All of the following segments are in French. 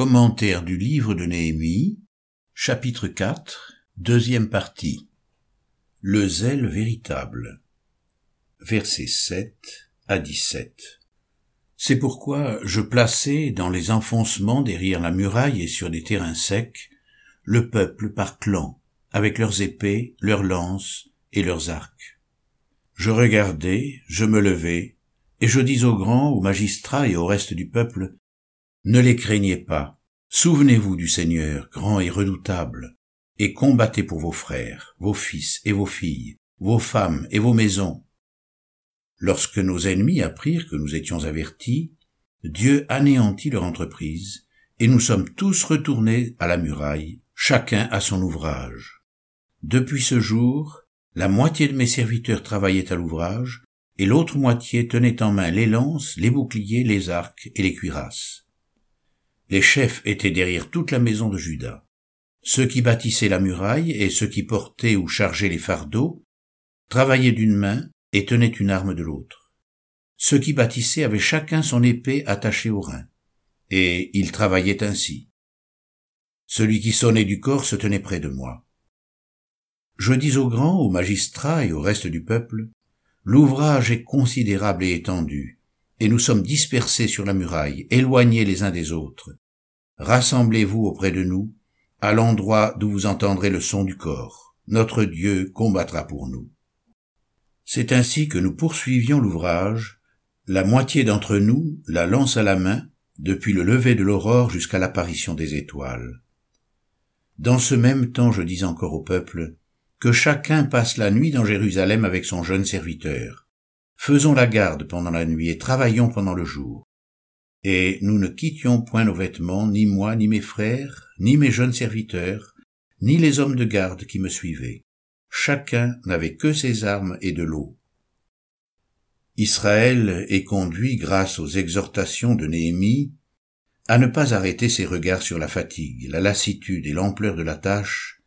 Commentaire du livre de Néhémie, chapitre 4, deuxième partie. Le zèle véritable. Versets 7 à 17. C'est pourquoi je plaçai dans les enfoncements derrière la muraille et sur des terrains secs le peuple par clans, avec leurs épées, leurs lances et leurs arcs. Je regardai, je me levai, et je dis aux grands, aux magistrats et au reste du peuple, ne les craignez pas. Souvenez-vous du Seigneur, grand et redoutable, et combattez pour vos frères, vos fils et vos filles, vos femmes et vos maisons. Lorsque nos ennemis apprirent que nous étions avertis, Dieu anéantit leur entreprise, et nous sommes tous retournés à la muraille, chacun à son ouvrage. Depuis ce jour, la moitié de mes serviteurs travaillaient à l'ouvrage, et l'autre moitié tenait en main les lances, les boucliers, les arcs et les cuirasses. Les chefs étaient derrière toute la maison de Juda. Ceux qui bâtissaient la muraille et ceux qui portaient ou chargeaient les fardeaux travaillaient d'une main et tenaient une arme de l'autre. Ceux qui bâtissaient avaient chacun son épée attachée au rein, et ils travaillaient ainsi. Celui qui sonnait du corps se tenait près de moi. Je dis aux grands, aux magistrats et au reste du peuple, l'ouvrage est considérable et étendu, et nous sommes dispersés sur la muraille, éloignés les uns des autres. Rassemblez-vous auprès de nous, à l'endroit d'où vous entendrez le son du corps. Notre Dieu combattra pour nous. C'est ainsi que nous poursuivions l'ouvrage, la moitié d'entre nous la lance à la main, depuis le lever de l'aurore jusqu'à l'apparition des étoiles. Dans ce même temps je dis encore au peuple, que chacun passe la nuit dans Jérusalem avec son jeune serviteur, Faisons la garde pendant la nuit et travaillons pendant le jour. Et nous ne quittions point nos vêtements, ni moi, ni mes frères, ni mes jeunes serviteurs, ni les hommes de garde qui me suivaient. Chacun n'avait que ses armes et de l'eau. Israël est conduit, grâce aux exhortations de Néhémie, à ne pas arrêter ses regards sur la fatigue, la lassitude et l'ampleur de la tâche,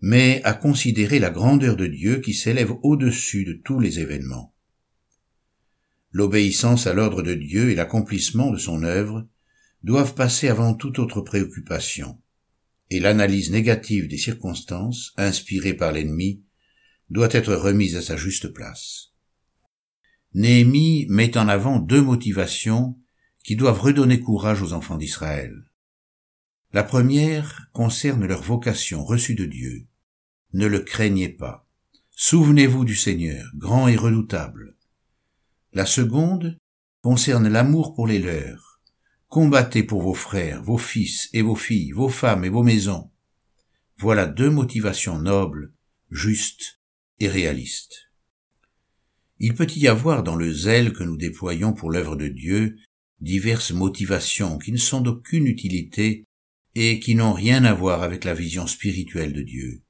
mais à considérer la grandeur de Dieu qui s'élève au-dessus de tous les événements l'obéissance à l'ordre de Dieu et l'accomplissement de son œuvre doivent passer avant toute autre préoccupation, et l'analyse négative des circonstances, inspirée par l'ennemi, doit être remise à sa juste place. Néhémie met en avant deux motivations qui doivent redonner courage aux enfants d'Israël. La première concerne leur vocation reçue de Dieu. Ne le craignez pas. Souvenez-vous du Seigneur, grand et redoutable. La seconde concerne l'amour pour les leurs. Combattez pour vos frères, vos fils et vos filles, vos femmes et vos maisons. Voilà deux motivations nobles, justes et réalistes. Il peut y avoir dans le zèle que nous déployons pour l'œuvre de Dieu diverses motivations qui ne sont d'aucune utilité et qui n'ont rien à voir avec la vision spirituelle de Dieu.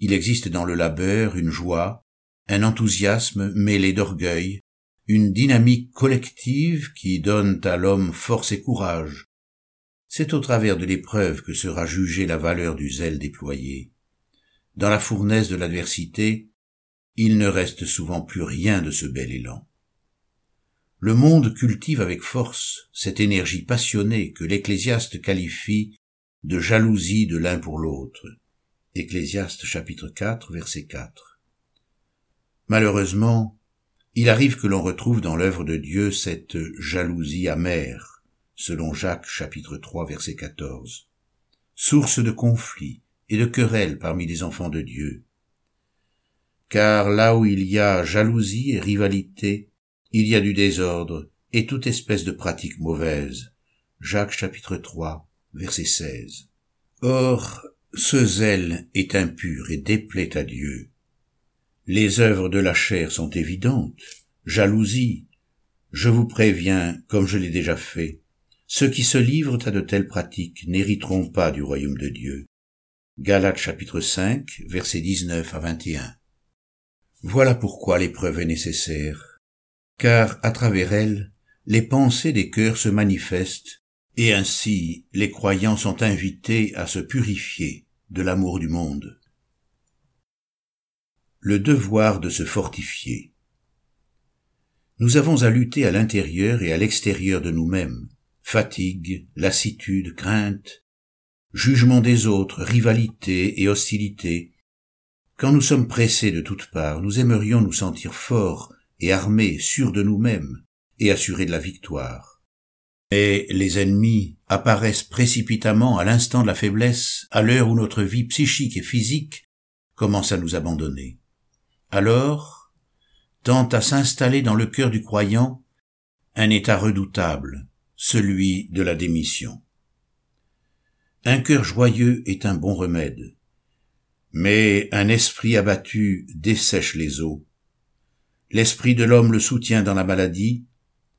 Il existe dans le labeur une joie, un enthousiasme mêlé d'orgueil, une dynamique collective qui donne à l'homme force et courage. C'est au travers de l'épreuve que sera jugée la valeur du zèle déployé. Dans la fournaise de l'adversité, il ne reste souvent plus rien de ce bel élan. Le monde cultive avec force cette énergie passionnée que l'Ecclésiaste qualifie de jalousie de l'un pour l'autre. Ecclésiaste chapitre 4 verset 4. Malheureusement, il arrive que l'on retrouve dans l'œuvre de Dieu cette jalousie amère, selon Jacques chapitre 3 verset 14, source de conflits et de querelles parmi les enfants de Dieu. Car là où il y a jalousie et rivalité, il y a du désordre et toute espèce de pratique mauvaise. Jacques chapitre 3 verset 16. Or, ce zèle est impur et déplaît à Dieu. Les œuvres de la chair sont évidentes. Jalousie. Je vous préviens, comme je l'ai déjà fait, ceux qui se livrent à de telles pratiques n'hériteront pas du royaume de Dieu. Galates chapitre 5, versets 19 à 21. Voilà pourquoi l'épreuve est nécessaire, car à travers elle, les pensées des cœurs se manifestent, et ainsi les croyants sont invités à se purifier de l'amour du monde le devoir de se fortifier. Nous avons à lutter à l'intérieur et à l'extérieur de nous-mêmes, fatigue, lassitude, crainte, jugement des autres, rivalité et hostilité. Quand nous sommes pressés de toutes parts, nous aimerions nous sentir forts et armés, sûrs de nous-mêmes, et assurés de la victoire. Mais les ennemis apparaissent précipitamment à l'instant de la faiblesse, à l'heure où notre vie psychique et physique commence à nous abandonner. Alors, tente à s'installer dans le cœur du croyant un état redoutable, celui de la démission. Un cœur joyeux est un bon remède, mais un esprit abattu dessèche les eaux. L'esprit de l'homme le soutient dans la maladie,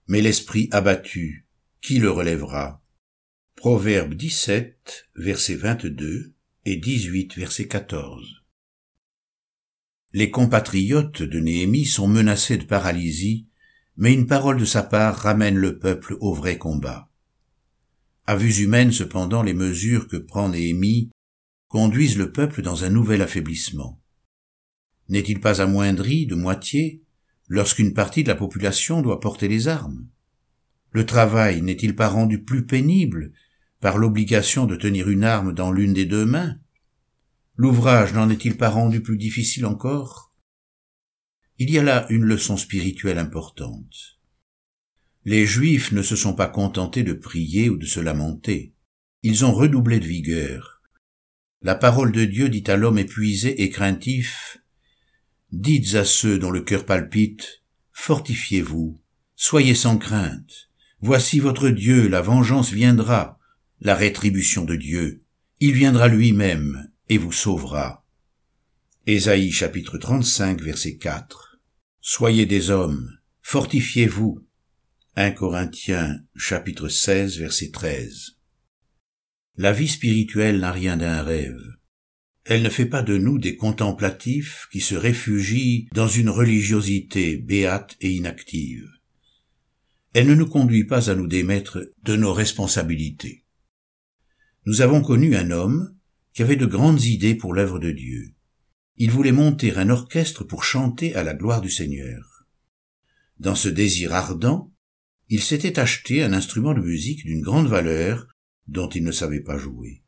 mais l'esprit abattu, qui le relèvera? Proverbe 17, verset 22 et 18, verset 14. Les compatriotes de Néhémie sont menacés de paralysie, mais une parole de sa part ramène le peuple au vrai combat. À vue humaine, cependant, les mesures que prend Néhémie conduisent le peuple dans un nouvel affaiblissement. N'est-il pas amoindri de moitié lorsqu'une partie de la population doit porter les armes? Le travail n'est-il pas rendu plus pénible par l'obligation de tenir une arme dans l'une des deux mains L'ouvrage n'en est-il pas rendu plus difficile encore? Il y a là une leçon spirituelle importante. Les Juifs ne se sont pas contentés de prier ou de se lamenter. Ils ont redoublé de vigueur. La parole de Dieu dit à l'homme épuisé et craintif, Dites à ceux dont le cœur palpite, Fortifiez-vous, soyez sans crainte. Voici votre Dieu, la vengeance viendra, la rétribution de Dieu. Il viendra lui-même et vous sauvera. Ésaïe chapitre 35 verset 4. Soyez des hommes, fortifiez-vous, 1 Corinthiens chapitre 16 verset 13. La vie spirituelle n'a rien d'un rêve. Elle ne fait pas de nous des contemplatifs qui se réfugient dans une religiosité béate et inactive. Elle ne nous conduit pas à nous démettre de nos responsabilités. Nous avons connu un homme qui avait de grandes idées pour l'œuvre de Dieu. Il voulait monter un orchestre pour chanter à la gloire du Seigneur. Dans ce désir ardent, il s'était acheté un instrument de musique d'une grande valeur dont il ne savait pas jouer.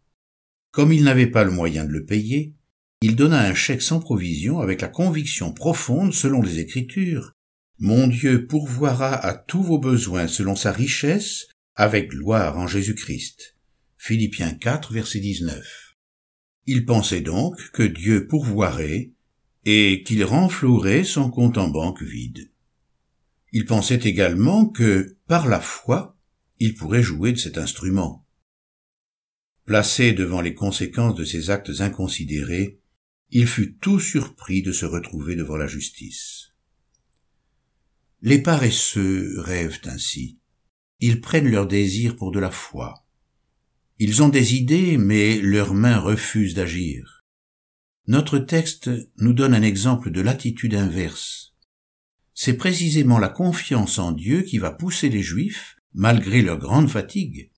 Comme il n'avait pas le moyen de le payer, il donna un chèque sans provision avec la conviction profonde selon les Écritures. Mon Dieu pourvoira à tous vos besoins selon sa richesse avec gloire en Jésus-Christ. Philippiens 4, verset 19. Il pensait donc que Dieu pourvoirait et qu'il renflouerait son compte en banque vide. Il pensait également que, par la foi, il pourrait jouer de cet instrument. Placé devant les conséquences de ses actes inconsidérés, il fut tout surpris de se retrouver devant la justice. Les paresseux rêvent ainsi. Ils prennent leur désir pour de la foi. Ils ont des idées, mais leurs mains refusent d'agir. Notre texte nous donne un exemple de l'attitude inverse c'est précisément la confiance en Dieu qui va pousser les Juifs, malgré leur grande fatigue,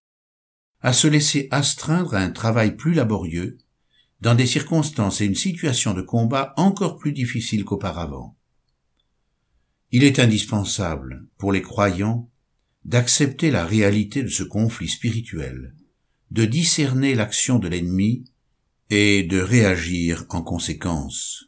à se laisser astreindre à un travail plus laborieux, dans des circonstances et une situation de combat encore plus difficiles qu'auparavant. Il est indispensable, pour les croyants, d'accepter la réalité de ce conflit spirituel, de discerner l'action de l'ennemi et de réagir en conséquence.